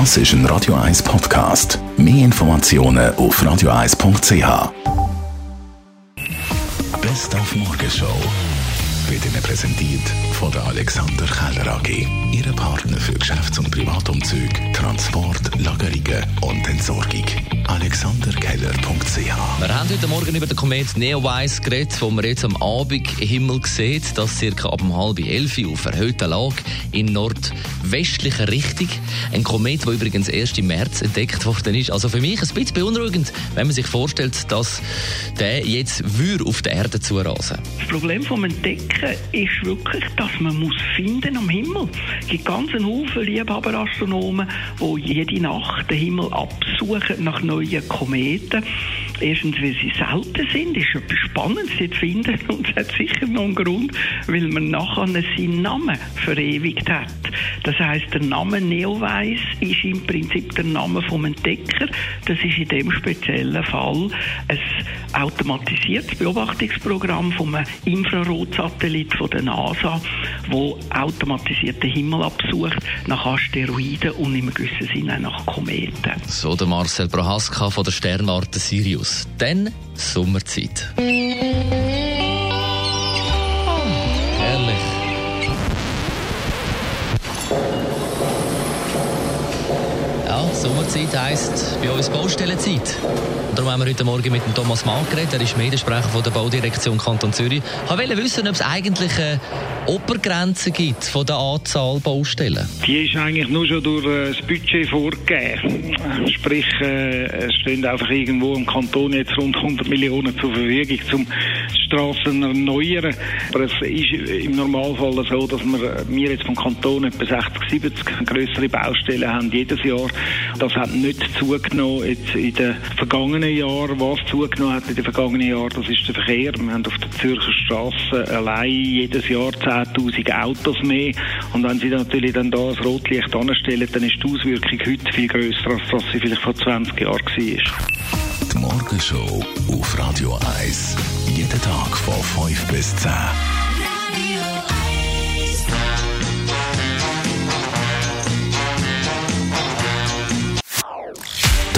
Das ist ein Radio 1 Podcast. Mehr Informationen auf radio1.ch. Best auf Morgenshow wird Ihnen präsentiert von der Alexander Keller AG. Ihre Partner für Geschäfts- und Privatumzüge, Transport, Lagerungen und Entsorgung. AlexanderKeller.ch Wir haben heute Morgen über den Komet Neowise geredet, wo man jetzt am Abendhimmel sieht, dass circa ab um halb elf Uhr auf erhöhter Lage in nordwestlicher Richtung. Ein Komet, der übrigens erst im März entdeckt worden ist. Also für mich ein bisschen beunruhigend, wenn man sich vorstellt, dass der jetzt würde auf der Erde zurasen. Das Problem vom Entdecken ist wirklich, dass man muss finden am Himmel. Es gibt ganz einen Haufen Liebhaberastronomen, die jede Nacht den Himmel absuchen nach neuen Kometen. Erstens, weil sie selten sind, ist etwas Spannendes zu finden und es hat sicher noch einen Grund, weil man nachher seinen Namen verewigt hat. Das heißt, der Name Neowise ist im Prinzip der Name vom Entdecker. Das ist in dem speziellen Fall ein automatisiertes Beobachtungsprogramm vom Infrarotsatellit von der NASA, wo automatisiert den Himmel absucht nach Asteroiden und im gewissen Sinne nach Kometen. So der Marcel Prohaska von der Sternwarte Sirius. Dann Sommerzeit. Ja, Sommerzeit heisst bei uns Baustellenzeit. Darum haben wir heute Morgen mit dem Thomas Mann geredet. Er ist Mediensprecher von der Baudirektion Kanton Zürich. Ich wollte wissen, ob es eigentlich eine Obergrenze gibt von der Anzahl Baustellen. Die ist eigentlich nur schon durch äh, das Budget vorgegeben. Sprich, äh, es stehen einfach irgendwo im Kanton jetzt rund 100 Millionen zur Verfügung, um zu erneuern. Aber es ist im Normalfall so, dass wir, wir jetzt vom Kanton etwa 60, 70 größere Baustellen haben jedes Jahr. Das hat nicht zugenommen jetzt in den vergangenen Jahren. Was zugenommen hat in den vergangenen Jahren, das ist der Verkehr. Wir haben auf der Zürcher Straße allein jedes Jahr 10.000 Autos mehr. Und wenn Sie natürlich dann da das Rotlicht anstellen, dann ist die Auswirkung heute viel grösser, als das sie vielleicht vor 20 Jahren war. Die Morgenshow auf Radio 1. Jeden Tag von 5 bis 10.